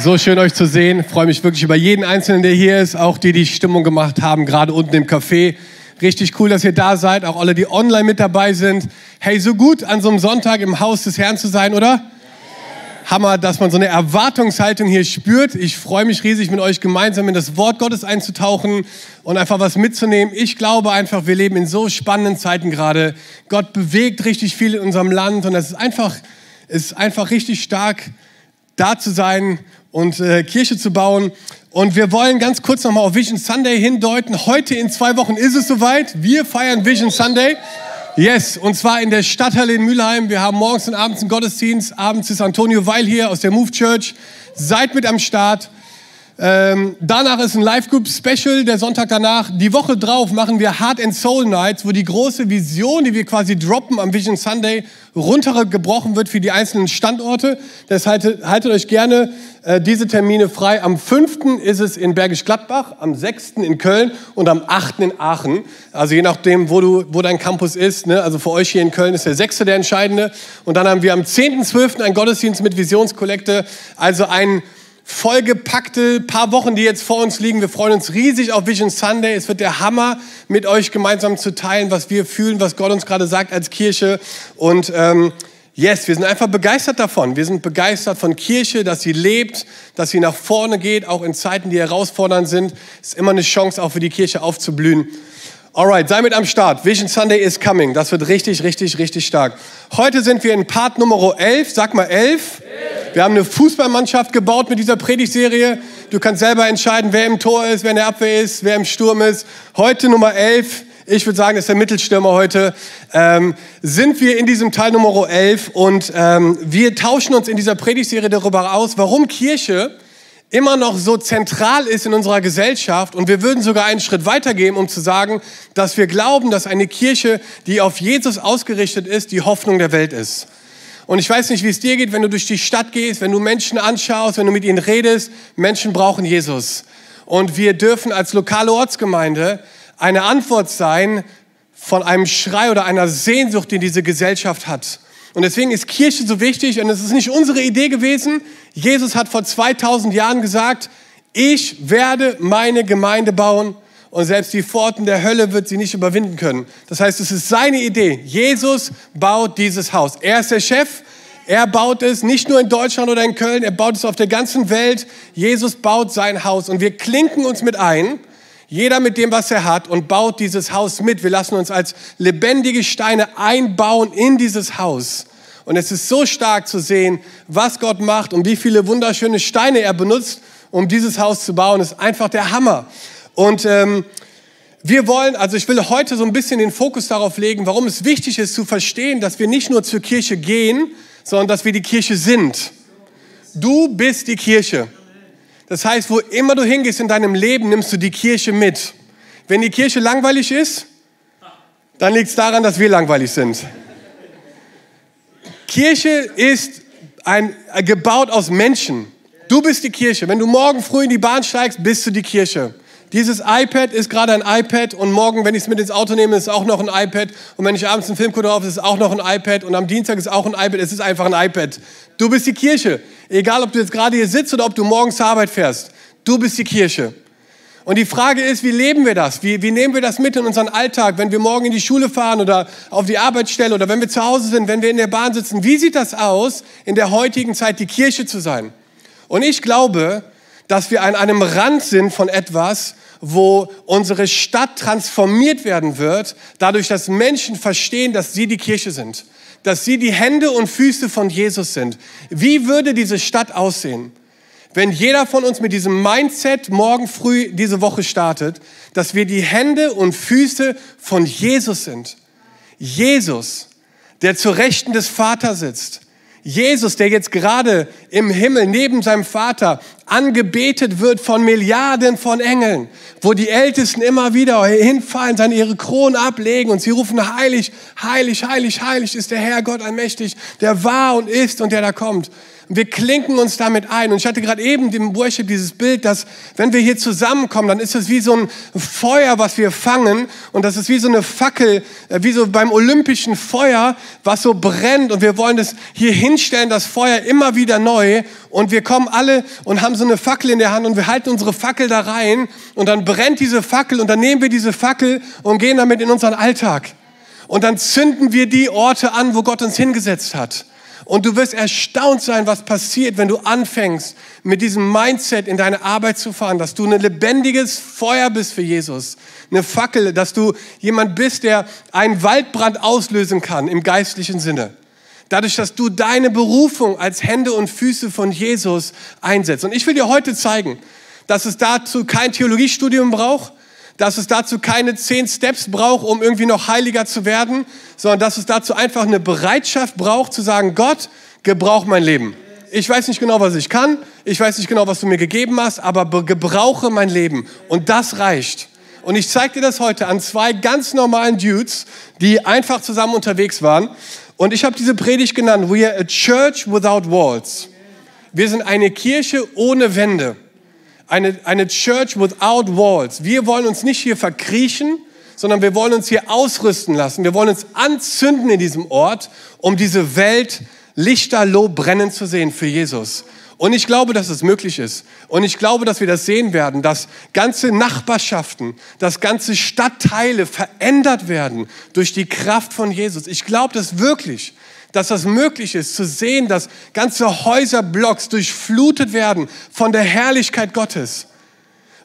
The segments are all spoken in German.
So schön euch zu sehen. Ich freue mich wirklich über jeden Einzelnen, der hier ist, auch die, die Stimmung gemacht haben, gerade unten im Café. Richtig cool, dass ihr da seid, auch alle, die online mit dabei sind. Hey, so gut an so einem Sonntag im Haus des Herrn zu sein, oder? Hammer, dass man so eine Erwartungshaltung hier spürt. Ich freue mich riesig, mit euch gemeinsam in das Wort Gottes einzutauchen und einfach was mitzunehmen. Ich glaube einfach, wir leben in so spannenden Zeiten gerade. Gott bewegt richtig viel in unserem Land und es ist einfach ist einfach richtig stark, da zu sein und äh, Kirche zu bauen. Und wir wollen ganz kurz nochmal auf Vision Sunday hindeuten. Heute in zwei Wochen ist es soweit. Wir feiern Vision Sunday. Yes, und zwar in der Stadthalle in Mülheim. Wir haben morgens und abends einen Gottesdienst. Abends ist Antonio Weil hier aus der Move Church. Seid mit am Start. Ähm, danach ist ein Live Group Special, der Sonntag danach. Die Woche drauf machen wir Heart and Soul Nights, wo die große Vision, die wir quasi droppen am Vision Sunday, runtergebrochen wird für die einzelnen Standorte. Deshalb haltet, euch gerne äh, diese Termine frei. Am 5. ist es in Bergisch Gladbach, am 6. in Köln und am 8. in Aachen. Also je nachdem, wo, du, wo dein Campus ist. Ne? Also für euch hier in Köln ist der 6. der entscheidende. Und dann haben wir am 10.12. einen Gottesdienst mit Visionskollekte. Also ein vollgepackte paar Wochen, die jetzt vor uns liegen. Wir freuen uns riesig auf Vision Sunday. Es wird der Hammer, mit euch gemeinsam zu teilen, was wir fühlen, was Gott uns gerade sagt als Kirche. Und ähm, yes, wir sind einfach begeistert davon. Wir sind begeistert von Kirche, dass sie lebt, dass sie nach vorne geht, auch in Zeiten, die herausfordernd sind. Es ist immer eine Chance, auch für die Kirche aufzublühen. Alright, sei mit am Start. Vision Sunday is coming. Das wird richtig, richtig, richtig stark. Heute sind wir in Part Nummer 11. Sag mal 11. Wir haben eine Fußballmannschaft gebaut mit dieser Predigtserie. Du kannst selber entscheiden, wer im Tor ist, wer in der Abwehr ist, wer im Sturm ist. Heute Nummer 11. Ich würde sagen, das ist der Mittelstürmer heute. Ähm, sind wir in diesem Teil Nummer 11 und ähm, wir tauschen uns in dieser Predigtserie darüber aus, warum Kirche immer noch so zentral ist in unserer Gesellschaft und wir würden sogar einen Schritt weitergehen, um zu sagen, dass wir glauben, dass eine Kirche, die auf Jesus ausgerichtet ist, die Hoffnung der Welt ist. Und ich weiß nicht, wie es dir geht, wenn du durch die Stadt gehst, wenn du Menschen anschaust, wenn du mit ihnen redest. Menschen brauchen Jesus. Und wir dürfen als lokale Ortsgemeinde eine Antwort sein von einem Schrei oder einer Sehnsucht, die diese Gesellschaft hat. Und deswegen ist Kirche so wichtig und es ist nicht unsere Idee gewesen. Jesus hat vor 2000 Jahren gesagt, ich werde meine Gemeinde bauen und selbst die Pforten der Hölle wird sie nicht überwinden können. Das heißt, es ist seine Idee. Jesus baut dieses Haus. Er ist der Chef. Er baut es nicht nur in Deutschland oder in Köln, er baut es auf der ganzen Welt. Jesus baut sein Haus und wir klinken uns mit ein, jeder mit dem, was er hat und baut dieses Haus mit. Wir lassen uns als lebendige Steine einbauen in dieses Haus. Und es ist so stark zu sehen, was Gott macht und wie viele wunderschöne Steine er benutzt, um dieses Haus zu bauen. Das ist einfach der Hammer. Und ähm, wir wollen, also ich will heute so ein bisschen den Fokus darauf legen, warum es wichtig ist zu verstehen, dass wir nicht nur zur Kirche gehen, sondern dass wir die Kirche sind. Du bist die Kirche. Das heißt, wo immer du hingehst in deinem Leben, nimmst du die Kirche mit. Wenn die Kirche langweilig ist, dann liegt es daran, dass wir langweilig sind. Kirche ist ein, gebaut aus Menschen. Du bist die Kirche. Wenn du morgen früh in die Bahn steigst, bist du die Kirche. Dieses iPad ist gerade ein iPad und morgen, wenn ich es mit ins Auto nehme, ist es auch noch ein iPad. Und wenn ich abends einen Film gucke ist es auch noch ein iPad. Und am Dienstag ist auch ein iPad. Es ist einfach ein iPad. Du bist die Kirche. Egal, ob du jetzt gerade hier sitzt oder ob du morgens zur Arbeit fährst. Du bist die Kirche. Und die Frage ist, wie leben wir das? Wie, wie nehmen wir das mit in unseren Alltag, wenn wir morgen in die Schule fahren oder auf die Arbeitsstelle oder wenn wir zu Hause sind, wenn wir in der Bahn sitzen? Wie sieht das aus, in der heutigen Zeit die Kirche zu sein? Und ich glaube, dass wir an einem Rand sind von etwas, wo unsere Stadt transformiert werden wird, dadurch, dass Menschen verstehen, dass sie die Kirche sind, dass sie die Hände und Füße von Jesus sind. Wie würde diese Stadt aussehen, wenn jeder von uns mit diesem Mindset morgen früh diese Woche startet, dass wir die Hände und Füße von Jesus sind? Jesus, der zur Rechten des Vaters sitzt. Jesus, der jetzt gerade im Himmel neben seinem Vater angebetet wird von Milliarden von Engeln, wo die Ältesten immer wieder hinfallen, dann ihre Kronen ablegen und sie rufen, heilig, heilig, heilig, heilig ist der Herr Gott allmächtig, der war und ist und der da kommt. Wir klinken uns damit ein. Und ich hatte gerade eben dem Worship dieses Bild, dass wenn wir hier zusammenkommen, dann ist es wie so ein Feuer, was wir fangen. Und das ist wie so eine Fackel, äh, wie so beim olympischen Feuer, was so brennt. Und wir wollen das hier hinstellen, das Feuer immer wieder neu. Und wir kommen alle und haben so eine Fackel in der Hand und wir halten unsere Fackel da rein. Und dann brennt diese Fackel und dann nehmen wir diese Fackel und gehen damit in unseren Alltag. Und dann zünden wir die Orte an, wo Gott uns hingesetzt hat. Und du wirst erstaunt sein, was passiert, wenn du anfängst, mit diesem Mindset in deine Arbeit zu fahren, dass du ein lebendiges Feuer bist für Jesus, eine Fackel, dass du jemand bist, der einen Waldbrand auslösen kann im geistlichen Sinne. Dadurch, dass du deine Berufung als Hände und Füße von Jesus einsetzt. Und ich will dir heute zeigen, dass es dazu kein Theologiestudium braucht, dass es dazu keine zehn Steps braucht, um irgendwie noch heiliger zu werden, sondern dass es dazu einfach eine Bereitschaft braucht, zu sagen, Gott, gebrauch mein Leben. Ich weiß nicht genau, was ich kann, ich weiß nicht genau, was du mir gegeben hast, aber gebrauche mein Leben. Und das reicht. Und ich zeige dir das heute an zwei ganz normalen Dudes, die einfach zusammen unterwegs waren. Und ich habe diese Predigt genannt, We are a church without walls. Wir sind eine Kirche ohne Wände eine, eine Church without walls. Wir wollen uns nicht hier verkriechen, sondern wir wollen uns hier ausrüsten lassen. Wir wollen uns anzünden in diesem Ort, um diese Welt lichterloh brennen zu sehen für Jesus. Und ich glaube, dass es möglich ist. Und ich glaube, dass wir das sehen werden, dass ganze Nachbarschaften, dass ganze Stadtteile verändert werden durch die Kraft von Jesus. Ich glaube das wirklich dass das möglich ist, zu sehen, dass ganze Häuserblocks durchflutet werden von der Herrlichkeit Gottes.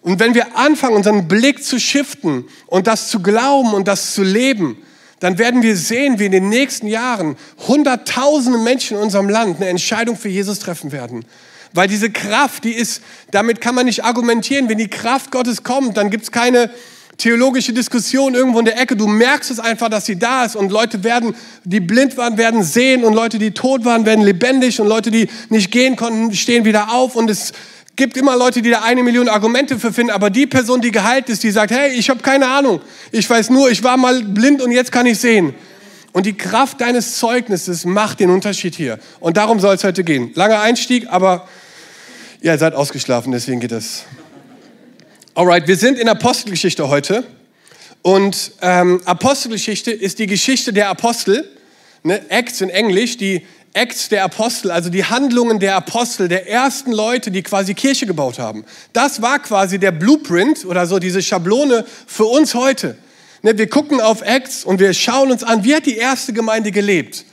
Und wenn wir anfangen, unseren Blick zu shiften und das zu glauben und das zu leben, dann werden wir sehen, wie in den nächsten Jahren Hunderttausende Menschen in unserem Land eine Entscheidung für Jesus treffen werden. Weil diese Kraft, die ist, damit kann man nicht argumentieren. Wenn die Kraft Gottes kommt, dann gibt es keine theologische Diskussion irgendwo in der Ecke. Du merkst es einfach, dass sie da ist und Leute werden, die blind waren, werden sehen und Leute, die tot waren, werden lebendig und Leute, die nicht gehen konnten, stehen wieder auf und es gibt immer Leute, die da eine Million Argumente für finden, aber die Person, die geheilt ist, die sagt, hey, ich habe keine Ahnung, ich weiß nur, ich war mal blind und jetzt kann ich sehen. Und die Kraft deines Zeugnisses macht den Unterschied hier. Und darum soll es heute gehen. Langer Einstieg, aber ihr seid ausgeschlafen, deswegen geht es. Alright, wir sind in Apostelgeschichte heute. Und ähm, Apostelgeschichte ist die Geschichte der Apostel. Ne? Acts in Englisch, die Acts der Apostel, also die Handlungen der Apostel, der ersten Leute, die quasi Kirche gebaut haben. Das war quasi der Blueprint oder so diese Schablone für uns heute. Ne? Wir gucken auf Acts und wir schauen uns an, wie hat die erste Gemeinde gelebt.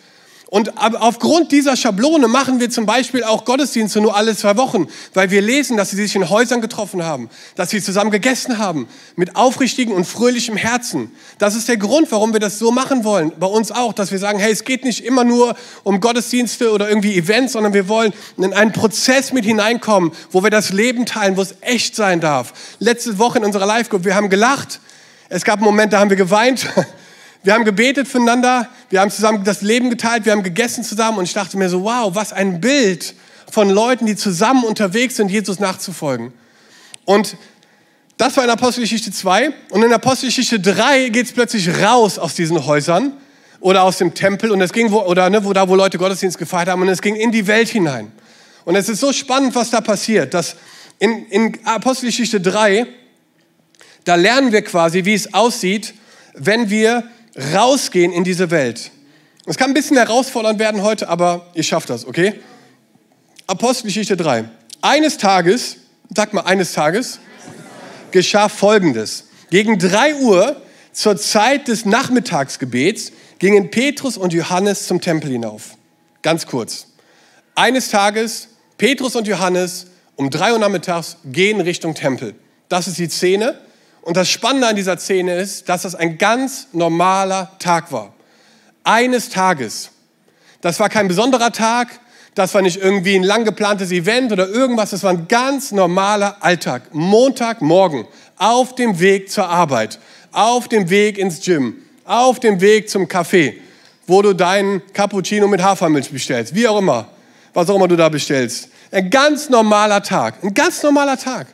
Und aufgrund dieser Schablone machen wir zum Beispiel auch Gottesdienste nur alle zwei Wochen, weil wir lesen, dass sie sich in Häusern getroffen haben, dass sie zusammen gegessen haben, mit aufrichtigem und fröhlichem Herzen. Das ist der Grund, warum wir das so machen wollen. Bei uns auch, dass wir sagen, hey, es geht nicht immer nur um Gottesdienste oder irgendwie Events, sondern wir wollen in einen Prozess mit hineinkommen, wo wir das Leben teilen, wo es echt sein darf. Letzte Woche in unserer Live-Group, wir haben gelacht. Es gab einen Moment, da haben wir geweint. Wir haben gebetet füreinander, wir haben zusammen das Leben geteilt, wir haben gegessen zusammen und ich dachte mir so, wow, was ein Bild von Leuten, die zusammen unterwegs sind, Jesus nachzufolgen. Und das war in Apostelgeschichte 2 und in Apostelgeschichte 3 geht es plötzlich raus aus diesen Häusern oder aus dem Tempel und es ging, wo, oder ne, wo da, wo Leute Gottesdienst gefeiert haben und es ging in die Welt hinein. Und es ist so spannend, was da passiert, dass in, in Apostelgeschichte 3, da lernen wir quasi, wie es aussieht, wenn wir rausgehen in diese Welt. Es kann ein bisschen herausfordernd werden heute, aber ihr schafft das, okay? Apostelgeschichte 3. Eines Tages, sag mal eines Tages, geschah Folgendes. Gegen 3 Uhr zur Zeit des Nachmittagsgebets gingen Petrus und Johannes zum Tempel hinauf. Ganz kurz. Eines Tages, Petrus und Johannes um 3 Uhr nachmittags gehen Richtung Tempel. Das ist die Szene. Und das Spannende an dieser Szene ist, dass das ein ganz normaler Tag war. Eines Tages. Das war kein besonderer Tag, das war nicht irgendwie ein lang geplantes Event oder irgendwas, das war ein ganz normaler Alltag. Montagmorgen, auf dem Weg zur Arbeit, auf dem Weg ins Gym, auf dem Weg zum Café, wo du deinen Cappuccino mit Hafermilch bestellst, wie auch immer, was auch immer du da bestellst. Ein ganz normaler Tag, ein ganz normaler Tag.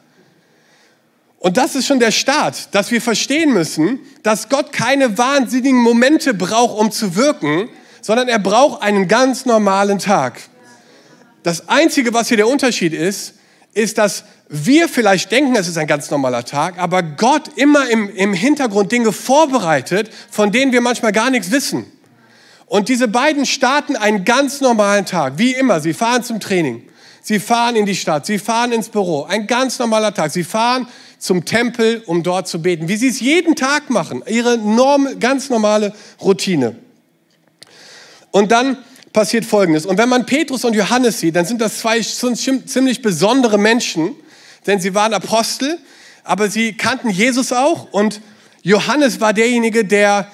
Und das ist schon der Start, dass wir verstehen müssen, dass Gott keine wahnsinnigen Momente braucht, um zu wirken, sondern er braucht einen ganz normalen Tag. Das Einzige, was hier der Unterschied ist, ist, dass wir vielleicht denken, es ist ein ganz normaler Tag, aber Gott immer im, im Hintergrund Dinge vorbereitet, von denen wir manchmal gar nichts wissen. Und diese beiden starten einen ganz normalen Tag, wie immer. Sie fahren zum Training, sie fahren in die Stadt, sie fahren ins Büro. Ein ganz normaler Tag. Sie fahren zum Tempel, um dort zu beten, wie sie es jeden Tag machen. Ihre norm, ganz normale Routine. Und dann passiert Folgendes. Und wenn man Petrus und Johannes sieht, dann sind das zwei ziemlich besondere Menschen, denn sie waren Apostel, aber sie kannten Jesus auch. Und Johannes war derjenige, der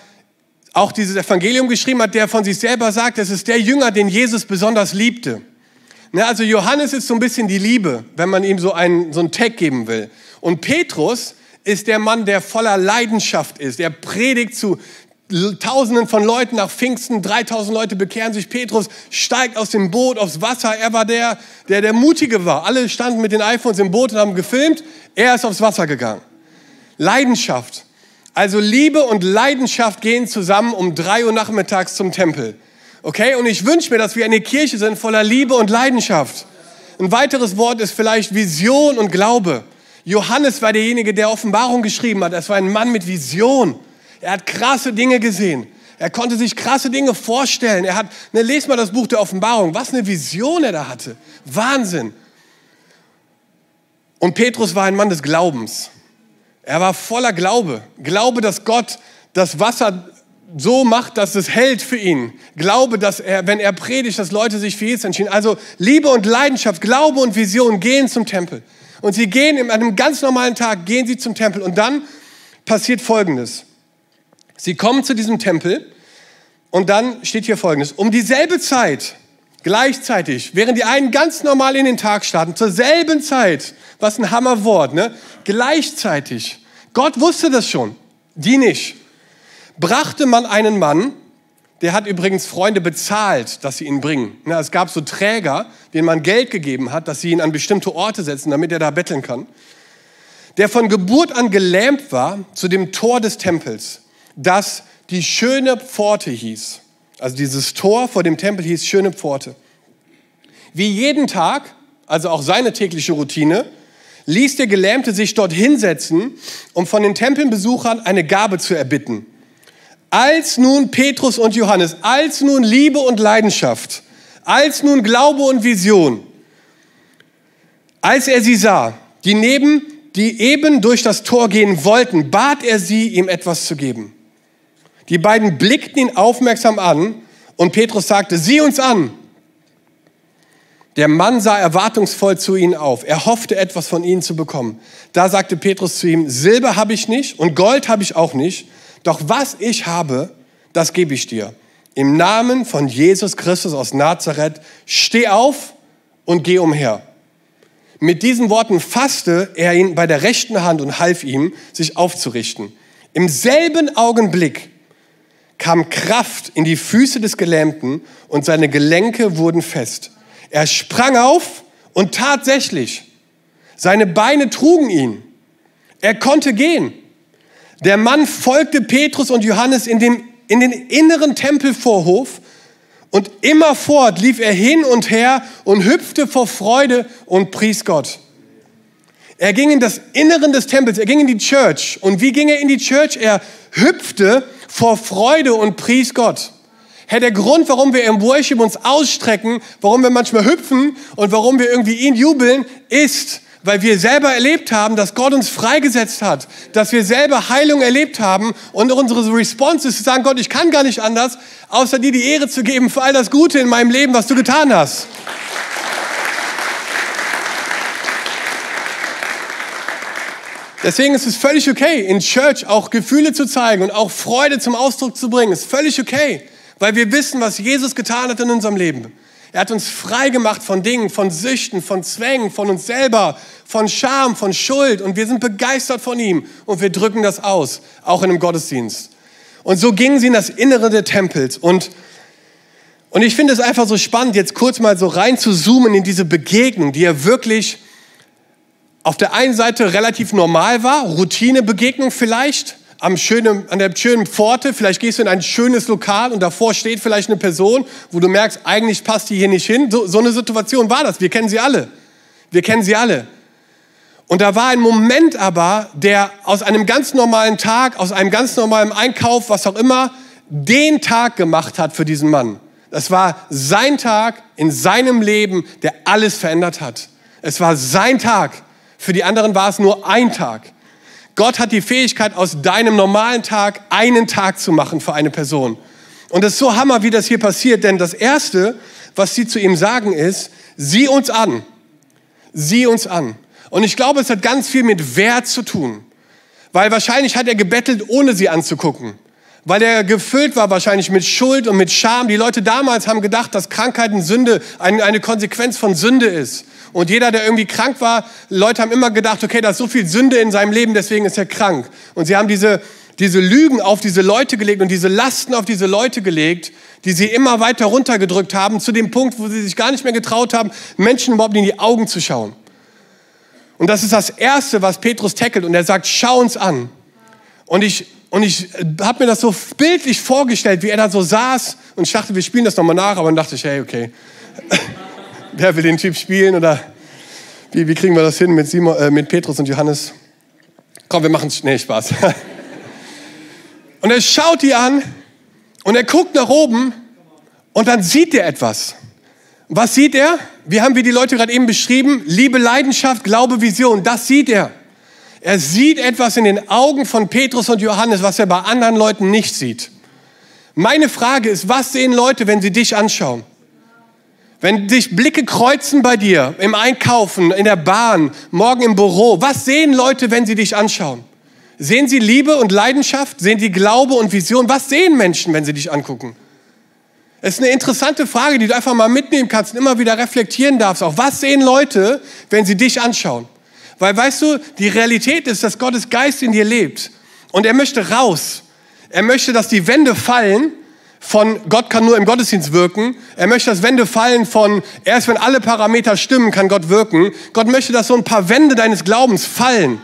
auch dieses Evangelium geschrieben hat, der von sich selber sagt, es ist der Jünger, den Jesus besonders liebte. Ne, also Johannes ist so ein bisschen die Liebe, wenn man ihm so einen, so einen Tag geben will. Und Petrus ist der Mann, der voller Leidenschaft ist. Er predigt zu Tausenden von Leuten nach Pfingsten, 3000 Leute bekehren sich. Petrus steigt aus dem Boot aufs Wasser. Er war der, der der Mutige war. Alle standen mit den iPhones im Boot und haben gefilmt. Er ist aufs Wasser gegangen. Leidenschaft. Also Liebe und Leidenschaft gehen zusammen um drei Uhr nachmittags zum Tempel. Okay? Und ich wünsche mir, dass wir eine Kirche sind voller Liebe und Leidenschaft. Ein weiteres Wort ist vielleicht Vision und Glaube. Johannes war derjenige, der Offenbarung geschrieben hat. Es war ein Mann mit Vision. Er hat krasse Dinge gesehen. Er konnte sich krasse Dinge vorstellen. Er hat, ne, lest mal das Buch der Offenbarung, was eine Vision er da hatte. Wahnsinn. Und Petrus war ein Mann des Glaubens. Er war voller Glaube. Glaube, dass Gott das Wasser so macht, dass es hält für ihn. Glaube, dass er, wenn er predigt, dass Leute sich für Jesus entschieden. Also Liebe und Leidenschaft, Glaube und Vision gehen zum Tempel. Und sie gehen an einem ganz normalen Tag, gehen sie zum Tempel. Und dann passiert Folgendes. Sie kommen zu diesem Tempel und dann steht hier Folgendes. Um dieselbe Zeit, gleichzeitig, während die einen ganz normal in den Tag starten, zur selben Zeit, was ein Hammerwort, ne? Gleichzeitig. Gott wusste das schon, die nicht. Brachte man einen Mann, der hat übrigens Freunde bezahlt, dass sie ihn bringen. Es gab so Träger, denen man Geld gegeben hat, dass sie ihn an bestimmte Orte setzen, damit er da betteln kann. Der von Geburt an gelähmt war zu dem Tor des Tempels das die schöne Pforte hieß. Also dieses Tor vor dem Tempel hieß schöne Pforte. Wie jeden Tag, also auch seine tägliche Routine, ließ der Gelähmte sich dort hinsetzen, um von den Tempelbesuchern eine Gabe zu erbitten. Als nun Petrus und Johannes, als nun Liebe und Leidenschaft, als nun Glaube und Vision, als er sie sah, die neben, die eben durch das Tor gehen wollten, bat er sie, ihm etwas zu geben. Die beiden blickten ihn aufmerksam an und Petrus sagte, sieh uns an. Der Mann sah erwartungsvoll zu ihnen auf. Er hoffte etwas von ihnen zu bekommen. Da sagte Petrus zu ihm, Silber habe ich nicht und Gold habe ich auch nicht, doch was ich habe, das gebe ich dir. Im Namen von Jesus Christus aus Nazareth, steh auf und geh umher. Mit diesen Worten fasste er ihn bei der rechten Hand und half ihm, sich aufzurichten. Im selben Augenblick kam Kraft in die Füße des Gelähmten und seine Gelenke wurden fest. Er sprang auf und tatsächlich, seine Beine trugen ihn. Er konnte gehen. Der Mann folgte Petrus und Johannes in, dem, in den inneren Tempelvorhof und immerfort lief er hin und her und hüpfte vor Freude und pries Gott. Er ging in das Inneren des Tempels, er ging in die Church. Und wie ging er in die Church? Er hüpfte vor Freude und pries Gott. Herr, der Grund, warum wir im Worship uns ausstrecken, warum wir manchmal hüpfen und warum wir irgendwie ihn jubeln, ist, weil wir selber erlebt haben, dass Gott uns freigesetzt hat, dass wir selber Heilung erlebt haben und unsere Response ist zu sagen, Gott, ich kann gar nicht anders, außer dir die Ehre zu geben für all das Gute in meinem Leben, was du getan hast. Deswegen ist es völlig okay, in Church auch Gefühle zu zeigen und auch Freude zum Ausdruck zu bringen. Ist völlig okay, weil wir wissen, was Jesus getan hat in unserem Leben. Er hat uns frei gemacht von Dingen, von Süchten, von Zwängen, von uns selber, von Scham, von Schuld. Und wir sind begeistert von ihm und wir drücken das aus, auch in einem Gottesdienst. Und so gingen sie in das Innere des Tempels. Und Und ich finde es einfach so spannend, jetzt kurz mal so rein zu zoomen in diese Begegnung, die ja wirklich auf der einen Seite relativ normal war, Routinebegegnung vielleicht, am schönen, an der schönen Pforte, vielleicht gehst du in ein schönes Lokal und davor steht vielleicht eine Person, wo du merkst, eigentlich passt die hier nicht hin. So, so eine Situation war das. Wir kennen sie alle. Wir kennen sie alle. Und da war ein Moment aber, der aus einem ganz normalen Tag, aus einem ganz normalen Einkauf, was auch immer, den Tag gemacht hat für diesen Mann. Das war sein Tag in seinem Leben, der alles verändert hat. Es war sein Tag. Für die anderen war es nur ein Tag. Gott hat die Fähigkeit, aus deinem normalen Tag einen Tag zu machen für eine Person. Und es ist so hammer, wie das hier passiert, denn das Erste, was sie zu ihm sagen, ist, sieh uns an. Sieh uns an. Und ich glaube, es hat ganz viel mit Wert zu tun. Weil wahrscheinlich hat er gebettelt, ohne sie anzugucken. Weil er gefüllt war wahrscheinlich mit Schuld und mit Scham. Die Leute damals haben gedacht, dass Krankheit und Sünde eine Konsequenz von Sünde ist. Und jeder, der irgendwie krank war, Leute haben immer gedacht, okay, da ist so viel Sünde in seinem Leben, deswegen ist er krank. Und sie haben diese, diese Lügen auf diese Leute gelegt und diese Lasten auf diese Leute gelegt, die sie immer weiter runtergedrückt haben, zu dem Punkt, wo sie sich gar nicht mehr getraut haben, Menschen überhaupt in die Augen zu schauen. Und das ist das Erste, was Petrus tackelt. Und er sagt, schau uns an. Und ich, und ich habe mir das so bildlich vorgestellt, wie er da so saß. Und ich dachte, wir spielen das nochmal nach. Aber dann dachte ich, hey, okay wer will den Typ spielen oder wie, wie kriegen wir das hin mit, Simon, äh, mit Petrus und Johannes? Komm, wir machen es. Nee, Spaß. und er schaut die an und er guckt nach oben und dann sieht er etwas. Was sieht er? Wir haben, wie die Leute gerade eben beschrieben, Liebe, Leidenschaft, Glaube, Vision. Das sieht er. Er sieht etwas in den Augen von Petrus und Johannes, was er bei anderen Leuten nicht sieht. Meine Frage ist, was sehen Leute, wenn sie dich anschauen? Wenn dich Blicke kreuzen bei dir, im Einkaufen, in der Bahn, morgen im Büro, was sehen Leute, wenn sie dich anschauen? Sehen sie Liebe und Leidenschaft? Sehen sie Glaube und Vision? Was sehen Menschen, wenn sie dich angucken? Es ist eine interessante Frage, die du einfach mal mitnehmen kannst und immer wieder reflektieren darfst. Auch was sehen Leute, wenn sie dich anschauen? Weil weißt du, die Realität ist, dass Gottes Geist in dir lebt. Und er möchte raus. Er möchte, dass die Wände fallen von Gott kann nur im Gottesdienst wirken. Er möchte, dass Wände fallen von erst wenn alle Parameter stimmen, kann Gott wirken. Gott möchte, dass so ein paar Wände deines Glaubens fallen.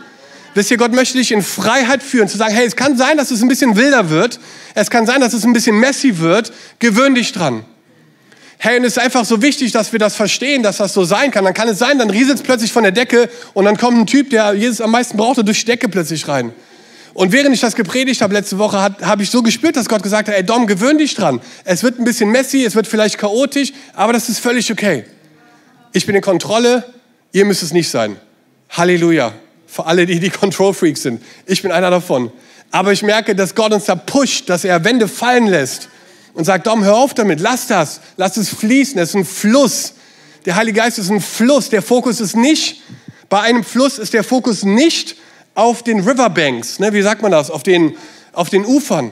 Wisst ihr, Gott möchte dich in Freiheit führen, zu sagen, hey, es kann sein, dass es ein bisschen wilder wird. Es kann sein, dass es ein bisschen messy wird. Gewöhn dich dran. Hey, und es ist einfach so wichtig, dass wir das verstehen, dass das so sein kann. Dann kann es sein, dann rieselt es plötzlich von der Decke und dann kommt ein Typ, der Jesus am meisten brauchte, durch die Decke plötzlich rein. Und während ich das gepredigt habe letzte Woche, habe ich so gespürt, dass Gott gesagt hat, ey Dom, gewöhn dich dran. Es wird ein bisschen messy, es wird vielleicht chaotisch, aber das ist völlig okay. Ich bin in Kontrolle, ihr müsst es nicht sein. Halleluja. Für alle, die die Control Freaks sind. Ich bin einer davon. Aber ich merke, dass Gott uns da pusht, dass er Wände fallen lässt und sagt, Dom, hör auf damit, lass das, lass es fließen, es ist ein Fluss. Der Heilige Geist ist ein Fluss. Der Fokus ist nicht, bei einem Fluss ist der Fokus nicht auf den Riverbanks, ne, wie sagt man das, auf den, auf den Ufern.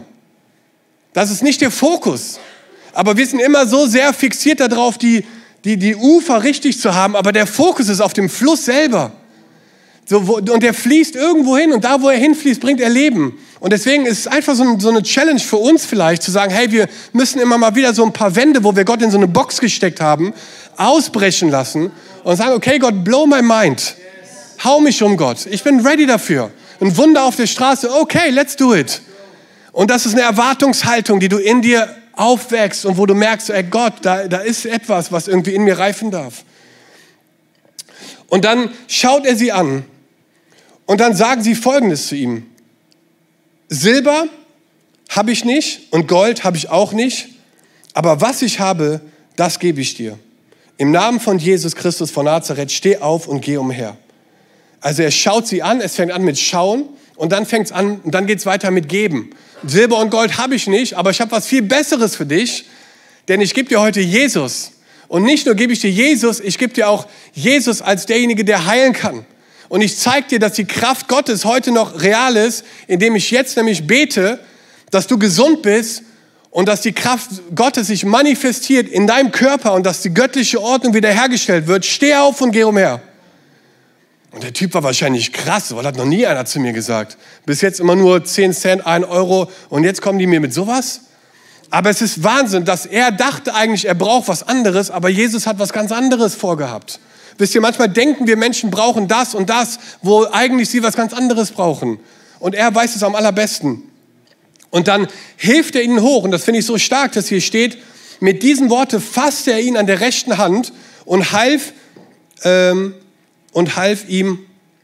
Das ist nicht der Fokus. Aber wir sind immer so sehr fixiert darauf, die, die, die Ufer richtig zu haben, aber der Fokus ist auf dem Fluss selber. So, wo, und der fließt irgendwo hin und da, wo er hinfließt, bringt er Leben. Und deswegen ist es einfach so, so eine Challenge für uns vielleicht, zu sagen, hey, wir müssen immer mal wieder so ein paar Wände, wo wir Gott in so eine Box gesteckt haben, ausbrechen lassen und sagen, okay, Gott, blow my mind. Hau mich um, Gott. Ich bin ready dafür. Ein Wunder auf der Straße. Okay, let's do it. Und das ist eine Erwartungshaltung, die du in dir aufwächst und wo du merkst, ey Gott, da, da ist etwas, was irgendwie in mir reifen darf. Und dann schaut er sie an und dann sagen sie Folgendes zu ihm. Silber habe ich nicht und Gold habe ich auch nicht, aber was ich habe, das gebe ich dir. Im Namen von Jesus Christus von Nazareth, steh auf und geh umher. Also er schaut sie an, es fängt an mit Schauen und dann fängt es an und dann geht es weiter mit Geben. Silber und Gold habe ich nicht, aber ich habe was viel Besseres für dich, denn ich gebe dir heute Jesus. Und nicht nur gebe ich dir Jesus, ich gebe dir auch Jesus als derjenige, der heilen kann. Und ich zeige dir, dass die Kraft Gottes heute noch real ist, indem ich jetzt nämlich bete, dass du gesund bist und dass die Kraft Gottes sich manifestiert in deinem Körper und dass die göttliche Ordnung wiederhergestellt wird. Steh auf und geh umher. Und der Typ war wahrscheinlich krass, weil hat noch nie einer zu mir gesagt. Bis jetzt immer nur 10 Cent, 1 Euro und jetzt kommen die mir mit sowas? Aber es ist Wahnsinn, dass er dachte eigentlich, er braucht was anderes, aber Jesus hat was ganz anderes vorgehabt. Wisst ihr, manchmal denken wir Menschen brauchen das und das, wo eigentlich sie was ganz anderes brauchen. Und er weiß es am allerbesten. Und dann hilft er ihnen hoch. Und das finde ich so stark, dass hier steht, mit diesen Worten fasste er ihn an der rechten Hand und half, ähm, und half ihm,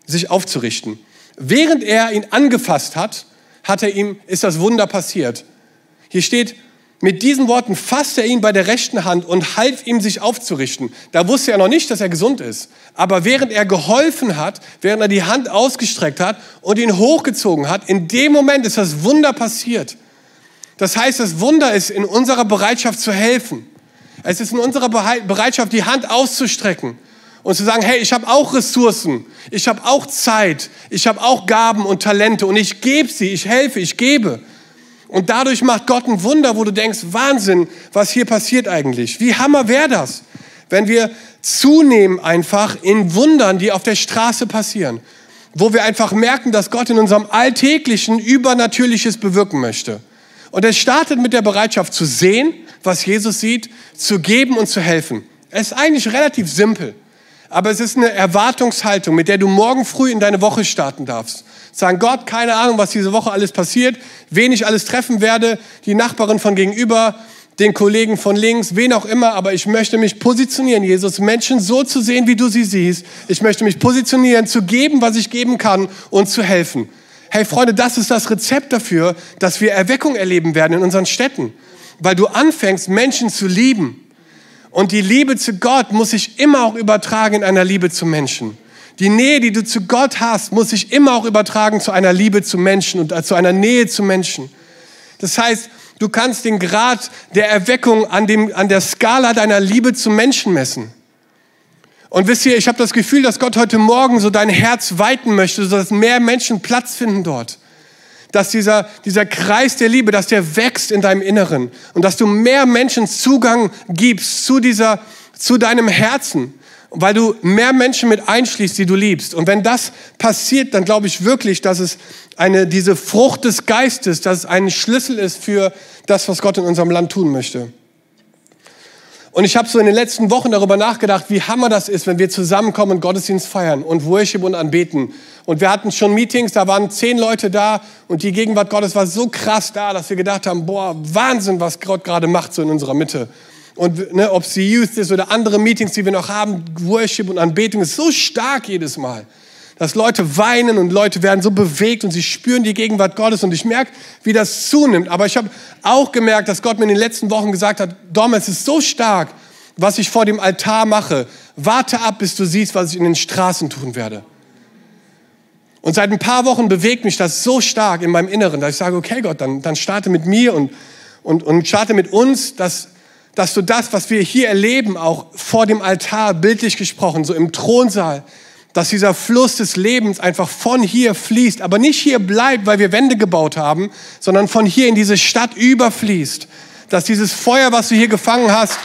sich aufzurichten. Während er ihn angefasst hat, hat er ihm, ist das Wunder passiert. Hier steht, mit diesen Worten fasste er ihn bei der rechten Hand und half ihm, sich aufzurichten. Da wusste er noch nicht, dass er gesund ist. Aber während er geholfen hat, während er die Hand ausgestreckt hat und ihn hochgezogen hat, in dem Moment ist das Wunder passiert. Das heißt, das Wunder ist in unserer Bereitschaft zu helfen. Es ist in unserer Bereitschaft, die Hand auszustrecken und zu sagen, hey, ich habe auch Ressourcen, ich habe auch Zeit, ich habe auch Gaben und Talente und ich gebe sie, ich helfe, ich gebe. Und dadurch macht Gott ein Wunder, wo du denkst, Wahnsinn, was hier passiert eigentlich. Wie hammer wäre das, wenn wir zunehmen einfach in Wundern, die auf der Straße passieren, wo wir einfach merken, dass Gott in unserem Alltäglichen Übernatürliches bewirken möchte. Und es startet mit der Bereitschaft zu sehen, was Jesus sieht, zu geben und zu helfen. Es ist eigentlich relativ simpel, aber es ist eine Erwartungshaltung, mit der du morgen früh in deine Woche starten darfst. Sagen, Gott, keine Ahnung, was diese Woche alles passiert, wen ich alles treffen werde, die Nachbarin von gegenüber, den Kollegen von links, wen auch immer, aber ich möchte mich positionieren, Jesus, Menschen so zu sehen, wie du sie siehst. Ich möchte mich positionieren, zu geben, was ich geben kann und zu helfen. Hey Freunde, das ist das Rezept dafür, dass wir Erweckung erleben werden in unseren Städten, weil du anfängst, Menschen zu lieben. Und die Liebe zu Gott muss sich immer auch übertragen in einer Liebe zu Menschen. Die Nähe, die du zu Gott hast, muss sich immer auch übertragen zu einer Liebe zu Menschen und äh, zu einer Nähe zu Menschen. Das heißt, du kannst den Grad der Erweckung an, dem, an der Skala deiner Liebe zu Menschen messen. Und wisst ihr, ich habe das Gefühl, dass Gott heute Morgen so dein Herz weiten möchte, sodass mehr Menschen Platz finden dort. Dass dieser, dieser Kreis der Liebe, dass der wächst in deinem Inneren und dass du mehr Menschen Zugang gibst zu dieser, zu deinem Herzen weil du mehr Menschen mit einschließt, die du liebst. Und wenn das passiert, dann glaube ich wirklich, dass es eine, diese Frucht des Geistes, dass es ein Schlüssel ist für das, was Gott in unserem Land tun möchte. Und ich habe so in den letzten Wochen darüber nachgedacht, wie hammer das ist, wenn wir zusammenkommen und Gottesdienst feiern und Worship und anbeten. Und wir hatten schon Meetings, da waren zehn Leute da und die Gegenwart Gottes war so krass da, dass wir gedacht haben, boah, Wahnsinn, was Gott gerade macht so in unserer Mitte. Und ne, ob es die Youth ist oder andere Meetings, die wir noch haben, Worship und Anbetung ist so stark jedes Mal. Dass Leute weinen und Leute werden so bewegt und sie spüren die Gegenwart Gottes. Und ich merke, wie das zunimmt. Aber ich habe auch gemerkt, dass Gott mir in den letzten Wochen gesagt hat, Dom, es ist so stark, was ich vor dem Altar mache. Warte ab, bis du siehst, was ich in den Straßen tun werde. Und seit ein paar Wochen bewegt mich das so stark in meinem Inneren, dass ich sage, okay Gott, dann, dann starte mit mir und, und, und starte mit uns, dass dass du das, was wir hier erleben, auch vor dem Altar, bildlich gesprochen, so im Thronsaal, dass dieser Fluss des Lebens einfach von hier fließt, aber nicht hier bleibt, weil wir Wände gebaut haben, sondern von hier in diese Stadt überfließt. Dass dieses Feuer, was du hier gefangen hast,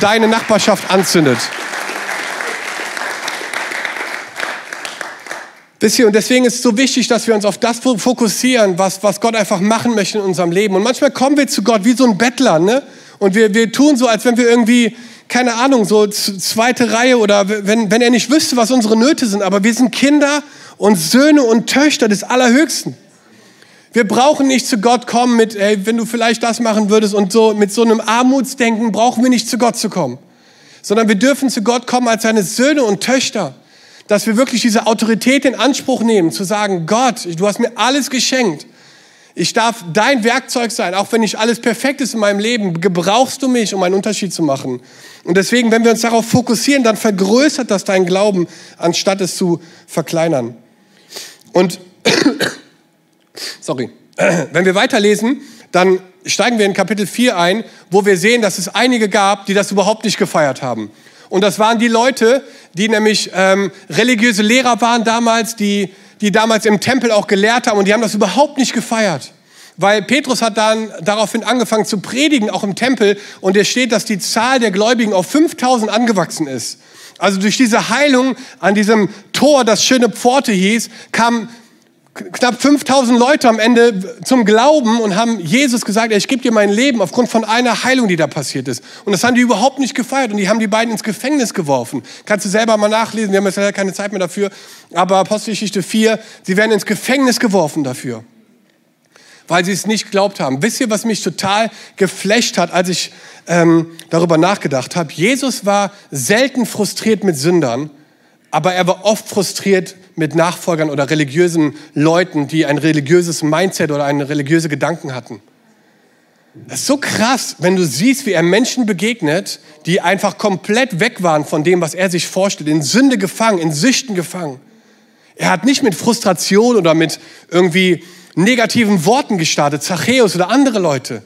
deine Nachbarschaft anzündet. Und deswegen ist es so wichtig, dass wir uns auf das fokussieren, was, was Gott einfach machen möchte in unserem Leben. Und manchmal kommen wir zu Gott wie so ein Bettler, ne? Und wir, wir tun so, als wenn wir irgendwie, keine Ahnung, so zweite Reihe oder wenn, wenn er nicht wüsste, was unsere Nöte sind. Aber wir sind Kinder und Söhne und Töchter des Allerhöchsten. Wir brauchen nicht zu Gott kommen mit, hey, wenn du vielleicht das machen würdest und so mit so einem Armutsdenken brauchen wir nicht zu Gott zu kommen, sondern wir dürfen zu Gott kommen als seine Söhne und Töchter, dass wir wirklich diese Autorität in Anspruch nehmen, zu sagen, Gott, du hast mir alles geschenkt. Ich darf dein Werkzeug sein, auch wenn nicht alles perfekt ist in meinem Leben, gebrauchst du mich, um einen Unterschied zu machen. Und deswegen, wenn wir uns darauf fokussieren, dann vergrößert das deinen Glauben, anstatt es zu verkleinern. Und, sorry, wenn wir weiterlesen, dann steigen wir in Kapitel 4 ein, wo wir sehen, dass es einige gab, die das überhaupt nicht gefeiert haben. Und das waren die Leute, die nämlich ähm, religiöse Lehrer waren damals, die die damals im Tempel auch gelehrt haben und die haben das überhaupt nicht gefeiert. Weil Petrus hat dann daraufhin angefangen zu predigen, auch im Tempel, und es steht, dass die Zahl der Gläubigen auf 5000 angewachsen ist. Also durch diese Heilung an diesem Tor, das schöne Pforte hieß, kam knapp 5000 Leute am Ende zum Glauben und haben Jesus gesagt, ich gebe dir mein Leben aufgrund von einer Heilung, die da passiert ist. Und das haben die überhaupt nicht gefeiert und die haben die beiden ins Gefängnis geworfen. Kannst du selber mal nachlesen, wir haben jetzt leider keine Zeit mehr dafür, aber Apostelgeschichte 4, sie werden ins Gefängnis geworfen dafür, weil sie es nicht geglaubt haben. Wisst ihr, was mich total geflasht hat, als ich ähm, darüber nachgedacht habe? Jesus war selten frustriert mit Sündern, aber er war oft frustriert mit Nachfolgern oder religiösen Leuten, die ein religiöses Mindset oder einen religiöse Gedanken hatten. Es ist so krass, wenn du siehst, wie er Menschen begegnet, die einfach komplett weg waren von dem, was er sich vorstellt, in Sünde gefangen, in Süchten gefangen. Er hat nicht mit Frustration oder mit irgendwie negativen Worten gestartet, Zachäus oder andere Leute,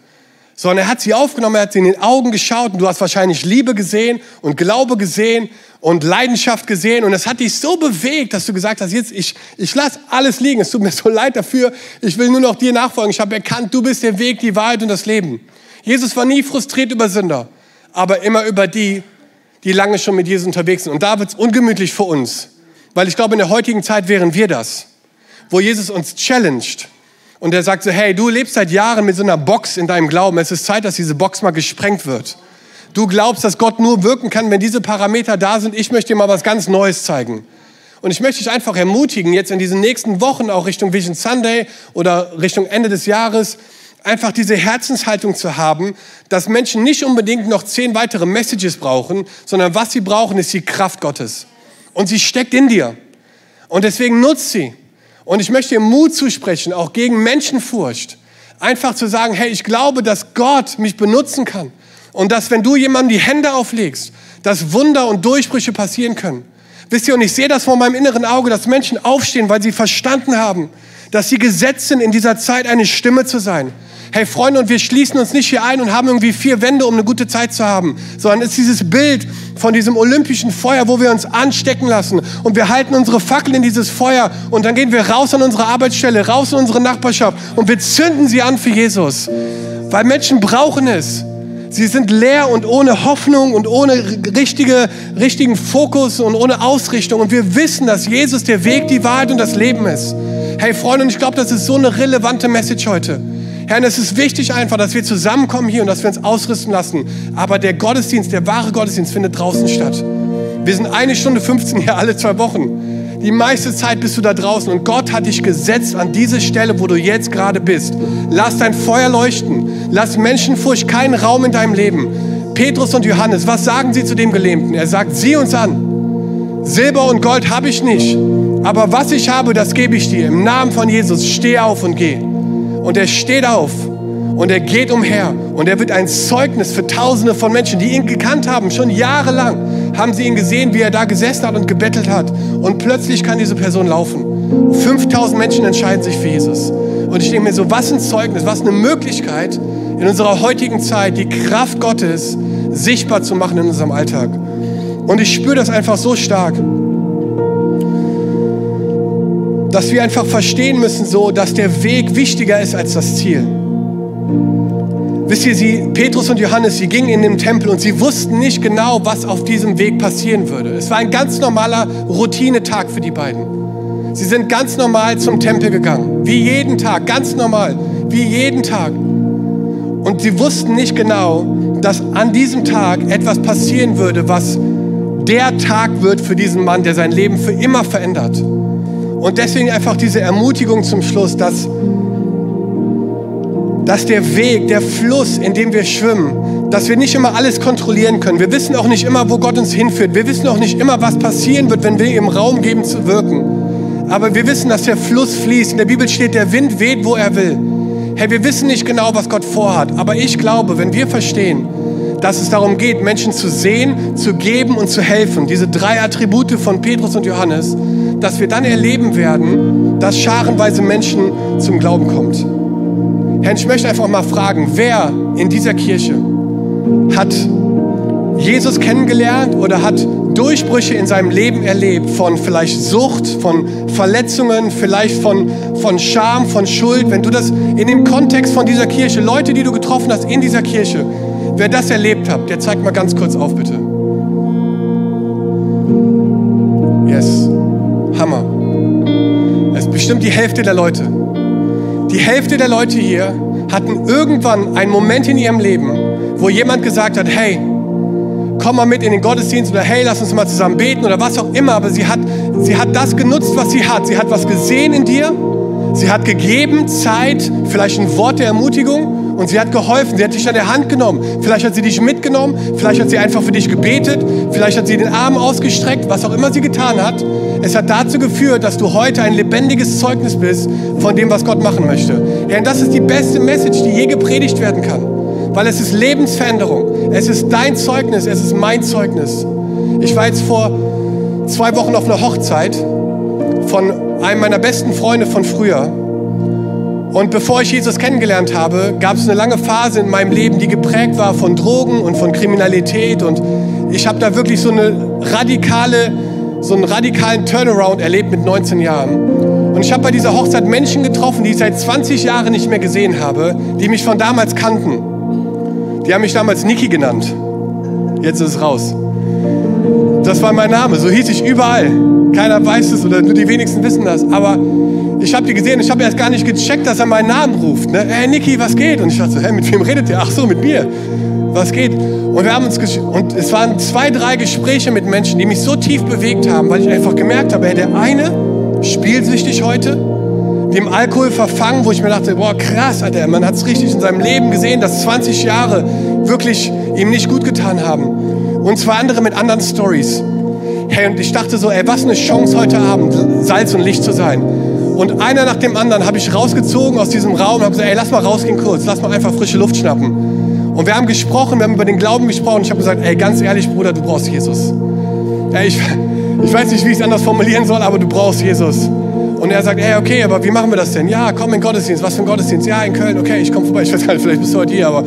sondern er hat sie aufgenommen, er hat sie in den Augen geschaut und du hast wahrscheinlich Liebe gesehen und Glaube gesehen und Leidenschaft gesehen und es hat dich so bewegt, dass du gesagt hast, jetzt ich, ich lasse alles liegen, es tut mir so leid dafür, ich will nur noch dir nachfolgen, ich habe erkannt, du bist der Weg, die Wahrheit und das Leben. Jesus war nie frustriert über Sünder, aber immer über die, die lange schon mit Jesus unterwegs sind. Und da wird es ungemütlich für uns, weil ich glaube, in der heutigen Zeit wären wir das, wo Jesus uns challenged und er sagt so, hey, du lebst seit Jahren mit so einer Box in deinem Glauben, es ist Zeit, dass diese Box mal gesprengt wird. Du glaubst, dass Gott nur wirken kann, wenn diese Parameter da sind. Ich möchte dir mal was ganz Neues zeigen. Und ich möchte dich einfach ermutigen, jetzt in diesen nächsten Wochen, auch Richtung Vision Sunday oder Richtung Ende des Jahres, einfach diese Herzenshaltung zu haben, dass Menschen nicht unbedingt noch zehn weitere Messages brauchen, sondern was sie brauchen, ist die Kraft Gottes. Und sie steckt in dir. Und deswegen nutzt sie. Und ich möchte dir Mut zusprechen, auch gegen Menschenfurcht. Einfach zu sagen, hey, ich glaube, dass Gott mich benutzen kann. Und dass, wenn du jemandem die Hände auflegst, dass Wunder und Durchbrüche passieren können. Wisst ihr, und ich sehe das vor meinem inneren Auge, dass Menschen aufstehen, weil sie verstanden haben, dass sie gesetzt sind, in dieser Zeit eine Stimme zu sein. Hey Freunde, und wir schließen uns nicht hier ein und haben irgendwie vier Wände, um eine gute Zeit zu haben, sondern es ist dieses Bild von diesem olympischen Feuer, wo wir uns anstecken lassen und wir halten unsere Fackel in dieses Feuer und dann gehen wir raus an unsere Arbeitsstelle, raus in unsere Nachbarschaft und wir zünden sie an für Jesus. Weil Menschen brauchen es. Sie sind leer und ohne Hoffnung und ohne richtige, richtigen Fokus und ohne Ausrichtung. Und wir wissen, dass Jesus der Weg, die Wahrheit und das Leben ist. Hey Freunde, und ich glaube, das ist so eine relevante Message heute. Herr, es ist wichtig einfach, dass wir zusammenkommen hier und dass wir uns ausrüsten lassen. Aber der Gottesdienst, der wahre Gottesdienst findet draußen statt. Wir sind eine Stunde 15 hier alle zwei Wochen. Die meiste Zeit bist du da draußen und Gott hat dich gesetzt an diese Stelle, wo du jetzt gerade bist. Lass dein Feuer leuchten. Lass Menschenfurcht keinen Raum in deinem Leben. Petrus und Johannes, was sagen sie zu dem Gelähmten? Er sagt, sieh uns an. Silber und Gold habe ich nicht, aber was ich habe, das gebe ich dir. Im Namen von Jesus, steh auf und geh. Und er steht auf und er geht umher und er wird ein Zeugnis für Tausende von Menschen, die ihn gekannt haben, schon jahrelang haben sie ihn gesehen, wie er da gesessen hat und gebettelt hat. Und plötzlich kann diese Person laufen. 5000 Menschen entscheiden sich für Jesus. Und ich denke mir so, was ein Zeugnis, was eine Möglichkeit in unserer heutigen Zeit, die Kraft Gottes sichtbar zu machen in unserem Alltag. Und ich spüre das einfach so stark, dass wir einfach verstehen müssen, so, dass der Weg wichtiger ist als das Ziel. Wisst ihr, sie, Petrus und Johannes, sie gingen in den Tempel und sie wussten nicht genau, was auf diesem Weg passieren würde. Es war ein ganz normaler Routinetag für die beiden. Sie sind ganz normal zum Tempel gegangen, wie jeden Tag, ganz normal, wie jeden Tag. Und sie wussten nicht genau, dass an diesem Tag etwas passieren würde, was der Tag wird für diesen Mann, der sein Leben für immer verändert. Und deswegen einfach diese Ermutigung zum Schluss, dass dass der Weg, der Fluss, in dem wir schwimmen, dass wir nicht immer alles kontrollieren können. Wir wissen auch nicht immer, wo Gott uns hinführt. Wir wissen auch nicht immer, was passieren wird, wenn wir ihm Raum geben zu wirken. Aber wir wissen, dass der Fluss fließt. In der Bibel steht, der Wind weht, wo er will. Hey, wir wissen nicht genau, was Gott vorhat. Aber ich glaube, wenn wir verstehen, dass es darum geht, Menschen zu sehen, zu geben und zu helfen, diese drei Attribute von Petrus und Johannes, dass wir dann erleben werden, dass scharenweise Menschen zum Glauben kommt. Herr, ich möchte einfach mal fragen, wer in dieser Kirche hat Jesus kennengelernt oder hat Durchbrüche in seinem Leben erlebt von vielleicht Sucht, von Verletzungen, vielleicht von, von Scham, von Schuld. Wenn du das in dem Kontext von dieser Kirche, Leute, die du getroffen hast in dieser Kirche, wer das erlebt hat, der zeigt mal ganz kurz auf, bitte. Yes, bestimmt die Hälfte der Leute. Die Hälfte der Leute hier hatten irgendwann einen Moment in ihrem Leben, wo jemand gesagt hat, hey, komm mal mit in den Gottesdienst oder hey, lass uns mal zusammen beten oder was auch immer. Aber sie hat, sie hat das genutzt, was sie hat. Sie hat was gesehen in dir. Sie hat gegeben Zeit, vielleicht ein Wort der Ermutigung und sie hat geholfen. Sie hat dich an der Hand genommen. Vielleicht hat sie dich mitgenommen. Vielleicht hat sie einfach für dich gebetet. Vielleicht hat sie den Arm ausgestreckt. Was auch immer sie getan hat. Es hat dazu geführt, dass du heute ein lebendiges Zeugnis bist von dem, was Gott machen möchte. Ja, und das ist die beste Message, die je gepredigt werden kann. Weil es ist Lebensveränderung. Es ist dein Zeugnis, es ist mein Zeugnis. Ich war jetzt vor zwei Wochen auf einer Hochzeit von einem meiner besten Freunde von früher. Und bevor ich Jesus kennengelernt habe, gab es eine lange Phase in meinem Leben, die geprägt war von Drogen und von Kriminalität. Und ich habe da wirklich so eine radikale so einen radikalen Turnaround erlebt mit 19 Jahren. Und ich habe bei dieser Hochzeit Menschen getroffen, die ich seit 20 Jahren nicht mehr gesehen habe, die mich von damals kannten. Die haben mich damals Niki genannt. Jetzt ist es raus. Das war mein Name, so hieß ich überall. Keiner weiß es oder nur die wenigsten wissen das. Aber ich habe die gesehen, ich habe erst gar nicht gecheckt, dass er meinen Namen ruft. Ne? Hey Niki, was geht? Und ich dachte so, hey, mit wem redet ihr? Ach so, mit mir. Was geht? Und wir haben uns und es waren zwei, drei Gespräche mit Menschen, die mich so tief bewegt haben, weil ich einfach gemerkt habe, hey, der eine spielsüchtig heute, dem Alkohol verfangen, wo ich mir dachte, boah, krass, Alter, man hat es richtig in seinem Leben gesehen, dass 20 Jahre wirklich ihm nicht gut getan haben. Und zwei andere mit anderen Stories. Hey, und ich dachte so, ey, was eine Chance heute Abend, Salz und Licht zu sein. Und einer nach dem anderen habe ich rausgezogen aus diesem Raum und habe gesagt, ey, lass mal rausgehen kurz, lass mal einfach frische Luft schnappen. Und wir haben gesprochen, wir haben über den Glauben gesprochen. Ich habe gesagt, ey, ganz ehrlich, Bruder, du brauchst Jesus. Ey, ich, ich weiß nicht, wie ich es anders formulieren soll, aber du brauchst Jesus. Und er sagt, ey, okay, aber wie machen wir das denn? Ja, komm in den Gottesdienst. Was für ein Gottesdienst? Ja, in Köln. Okay, ich komme vorbei. Ich weiß gar nicht, vielleicht bist du heute hier, aber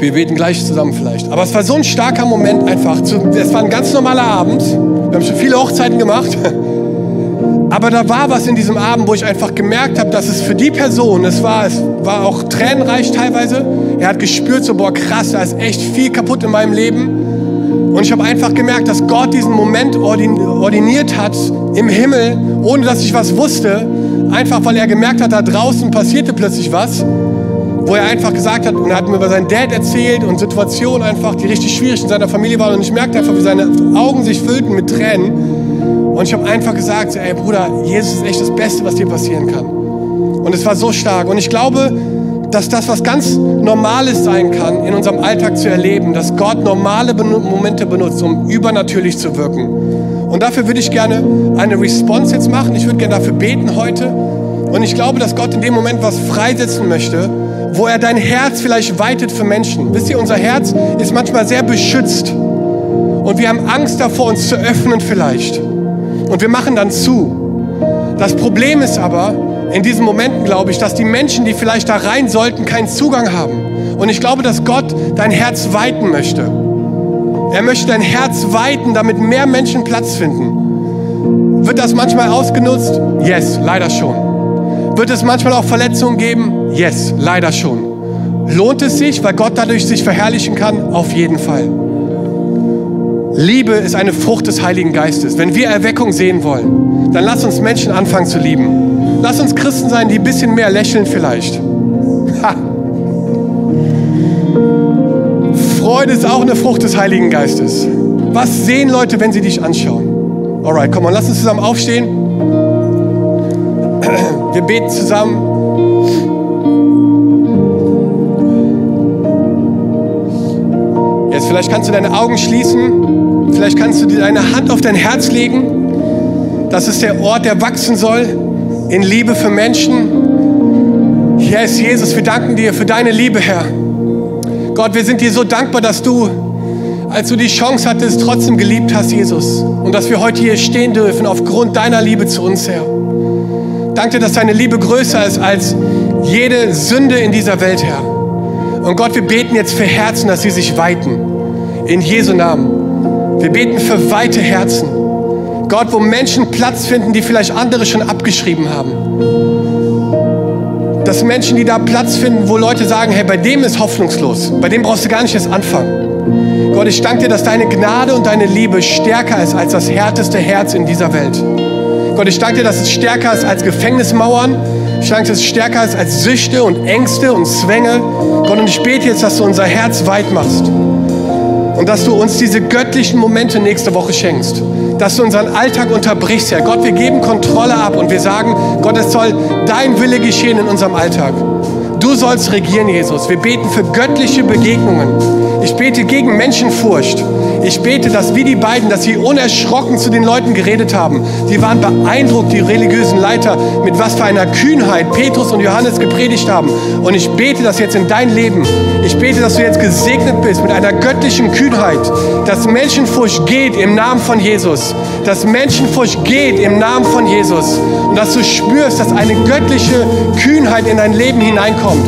wir beten gleich zusammen vielleicht. Aber es war so ein starker Moment einfach. Es war ein ganz normaler Abend. Wir haben schon viele Hochzeiten gemacht. Aber da war was in diesem Abend, wo ich einfach gemerkt habe, dass es für die Person, es war, es war auch tränenreich teilweise. Er hat gespürt, so, boah, krass, da ist echt viel kaputt in meinem Leben. Und ich habe einfach gemerkt, dass Gott diesen Moment ordiniert hat im Himmel, ohne dass ich was wusste. Einfach weil er gemerkt hat, da draußen passierte plötzlich was, wo er einfach gesagt hat, und er hat mir über seinen Dad erzählt und Situationen einfach, die richtig schwierig in seiner Familie waren. Und ich merkte einfach, wie seine Augen sich füllten mit Tränen. Und ich habe einfach gesagt, ey Bruder, Jesus ist echt das Beste, was dir passieren kann. Und es war so stark. Und ich glaube, dass das was ganz Normales sein kann, in unserem Alltag zu erleben, dass Gott normale Momente benutzt, um übernatürlich zu wirken. Und dafür würde ich gerne eine Response jetzt machen. Ich würde gerne dafür beten heute. Und ich glaube, dass Gott in dem Moment was freisetzen möchte, wo er dein Herz vielleicht weitet für Menschen. Wisst ihr, unser Herz ist manchmal sehr beschützt. Und wir haben Angst davor, uns zu öffnen vielleicht. Und wir machen dann zu. Das Problem ist aber, in diesen Momenten glaube ich, dass die Menschen, die vielleicht da rein sollten, keinen Zugang haben. Und ich glaube, dass Gott dein Herz weiten möchte. Er möchte dein Herz weiten, damit mehr Menschen Platz finden. Wird das manchmal ausgenutzt? Yes, leider schon. Wird es manchmal auch Verletzungen geben? Yes, leider schon. Lohnt es sich, weil Gott dadurch sich verherrlichen kann? Auf jeden Fall. Liebe ist eine Frucht des Heiligen Geistes. Wenn wir Erweckung sehen wollen, dann lass uns Menschen anfangen zu lieben. Lass uns Christen sein, die ein bisschen mehr lächeln vielleicht. Ha. Freude ist auch eine Frucht des Heiligen Geistes. Was sehen Leute, wenn sie dich anschauen? Alright, komm mal, lass uns zusammen aufstehen. Wir beten zusammen. Jetzt vielleicht kannst du deine Augen schließen. Vielleicht kannst du deine Hand auf dein Herz legen. Das ist der Ort, der wachsen soll in Liebe für Menschen. Hier ist Jesus. Wir danken dir für deine Liebe, Herr. Gott, wir sind dir so dankbar, dass du, als du die Chance hattest, trotzdem geliebt hast, Jesus. Und dass wir heute hier stehen dürfen aufgrund deiner Liebe zu uns, Herr. Danke, dass deine Liebe größer ist als jede Sünde in dieser Welt, Herr. Und Gott, wir beten jetzt für Herzen, dass sie sich weiten. In Jesu Namen. Wir beten für weite Herzen. Gott, wo Menschen Platz finden, die vielleicht andere schon abgeschrieben haben. Dass Menschen, die da Platz finden, wo Leute sagen, hey, bei dem ist hoffnungslos, bei dem brauchst du gar nicht erst anfangen. Gott, ich danke dir, dass deine Gnade und deine Liebe stärker ist als das härteste Herz in dieser Welt. Gott, ich danke dir, dass es stärker ist als Gefängnismauern. Ich danke, dass es stärker ist als Süchte und Ängste und Zwänge. Gott, und ich bete jetzt, dass du unser Herz weit machst. Und dass du uns diese göttlichen Momente nächste Woche schenkst. Dass du unseren Alltag unterbrichst, Herr. Gott, wir geben Kontrolle ab und wir sagen, Gott, es soll dein Wille geschehen in unserem Alltag. Du sollst regieren, Jesus. Wir beten für göttliche Begegnungen. Ich bete gegen Menschenfurcht. Ich bete, dass wie die beiden, dass sie unerschrocken zu den Leuten geredet haben. Sie waren beeindruckt, die religiösen Leiter, mit was für einer Kühnheit Petrus und Johannes gepredigt haben. Und ich bete das jetzt in dein Leben. Bete, dass du jetzt gesegnet bist mit einer göttlichen Kühnheit, dass Menschenfurcht geht im Namen von Jesus. Dass Menschenfurcht geht im Namen von Jesus. Und dass du spürst, dass eine göttliche Kühnheit in dein Leben hineinkommt.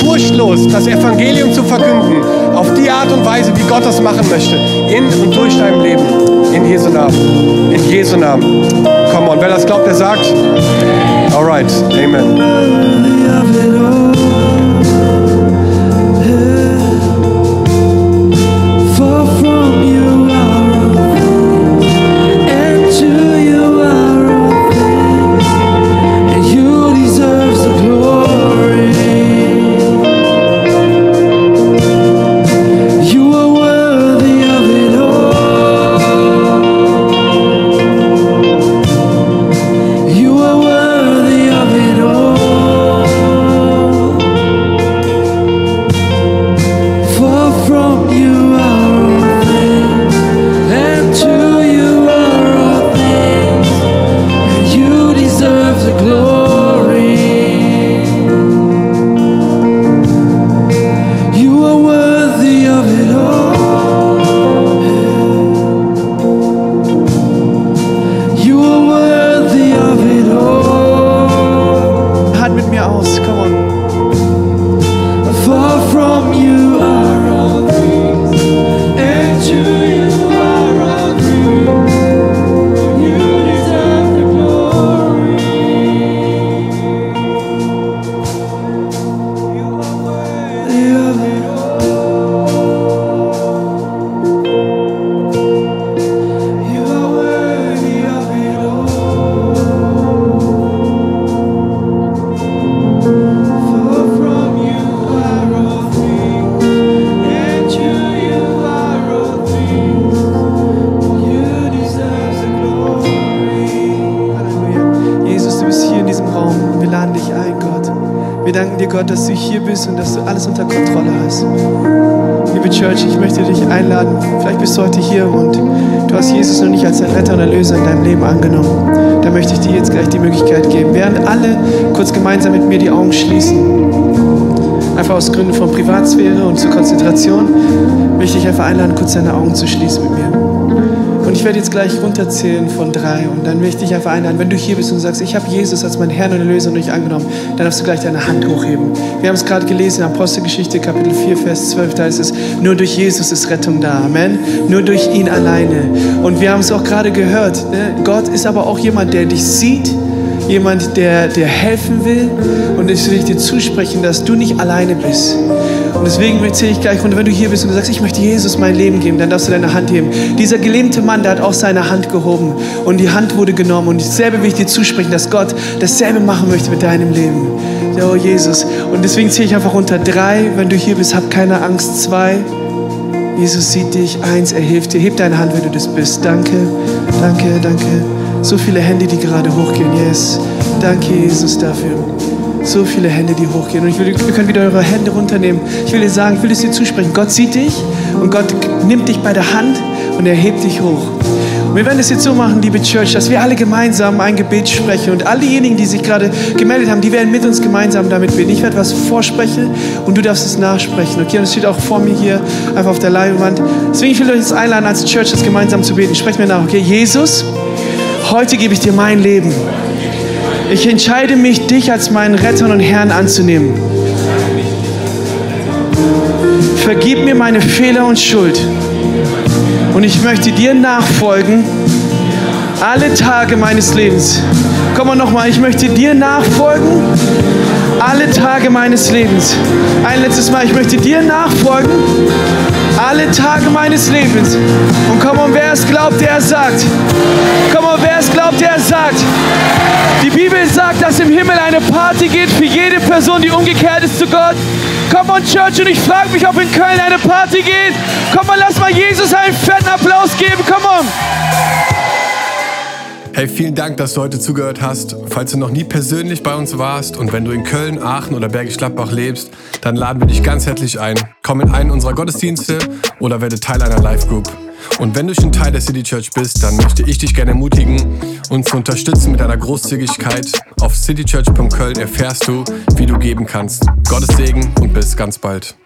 Furchtlos das Evangelium zu verkünden, auf die Art und Weise, wie Gott das machen möchte, in und durch dein Leben. In Jesu Namen. In Jesu Namen. Come on, wer das glaubt, der sagt. Alright, Amen. Jesus noch nicht als dein Retter und Erlöser in deinem Leben angenommen. Da möchte ich dir jetzt gleich die Möglichkeit geben. Während alle kurz gemeinsam mit mir die Augen schließen, einfach aus Gründen von Privatsphäre und zur Konzentration, möchte ich einfach einladen, kurz deine Augen zu schließen mit mir. Und ich werde jetzt gleich runterzählen von drei und dann möchte ich einfach einladen, wenn du hier bist und sagst, ich habe Jesus als meinen Herrn und Erlöser durch angenommen, dann darfst du gleich deine Hand hochheben. Wir haben es gerade gelesen in Apostelgeschichte Kapitel 4, Vers 12, da ist es, nur durch Jesus ist Rettung da, Amen. Nur durch ihn alleine. Und wir haben es auch gerade gehört, ne? Gott ist aber auch jemand, der dich sieht, jemand, der dir helfen will und ich will dir zusprechen, dass du nicht alleine bist. Deswegen erzähle ich gleich, und wenn du hier bist und du sagst, ich möchte Jesus mein Leben geben, dann darfst du deine Hand heben. Dieser gelähmte Mann, der hat auch seine Hand gehoben und die Hand wurde genommen. Und dasselbe will ich dir zusprechen, dass Gott dasselbe machen möchte mit deinem Leben. Oh Jesus. Und deswegen zähle ich einfach unter drei. Wenn du hier bist, hab keine Angst. Zwei. Jesus sieht dich. Eins, er hilft dir. Heb deine Hand, wenn du das bist. Danke, danke, danke. So viele Hände, die gerade hochgehen. Yes. Danke, Jesus, dafür. So viele Hände, die hochgehen. Und ich will, ihr könnt wieder eure Hände runternehmen. Ich will dir sagen, ich will es dir zusprechen. Gott sieht dich und Gott nimmt dich bei der Hand und er hebt dich hoch. Und wir werden es jetzt so machen, liebe Church, dass wir alle gemeinsam ein Gebet sprechen. Und all diejenigen, die sich gerade gemeldet haben, die werden mit uns gemeinsam damit beten. Ich werde was vorsprechen und du darfst es nachsprechen. Okay, und es steht auch vor mir hier einfach auf der Leinwand. Deswegen ich will euch jetzt einladen, als Church das gemeinsam zu beten. Sprecht mir nach, okay? Jesus, heute gebe ich dir mein Leben. Ich entscheide mich, dich als meinen Retter und Herrn anzunehmen. Vergib mir meine Fehler und Schuld. Und ich möchte dir nachfolgen alle Tage meines Lebens. Komm mal nochmal, ich möchte dir nachfolgen alle Tage meines Lebens. Ein letztes Mal, ich möchte dir nachfolgen Alle Tage meines Lebens. Und komm on, wer es glaubt, der sagt. Komm on, wer es glaubt, der sagt. Die Bibel sagt, dass im Himmel eine Party geht für jede Person, die umgekehrt ist zu Gott. Komm on, Church, und ich frage mich, ob in Köln eine Party geht. Komm on, lass mal Jesus einen fetten Applaus geben. Komm on. Hey, vielen Dank, dass du heute zugehört hast. Falls du noch nie persönlich bei uns warst und wenn du in Köln, Aachen oder Bergisch Gladbach lebst, dann laden wir dich ganz herzlich ein. Komm in einen unserer Gottesdienste oder werde Teil einer Live-Group. Und wenn du schon Teil der City Church bist, dann möchte ich dich gerne ermutigen, uns zu unterstützen mit deiner Großzügigkeit. Auf citychurch.köln erfährst du, wie du geben kannst. Gottes Segen und bis ganz bald.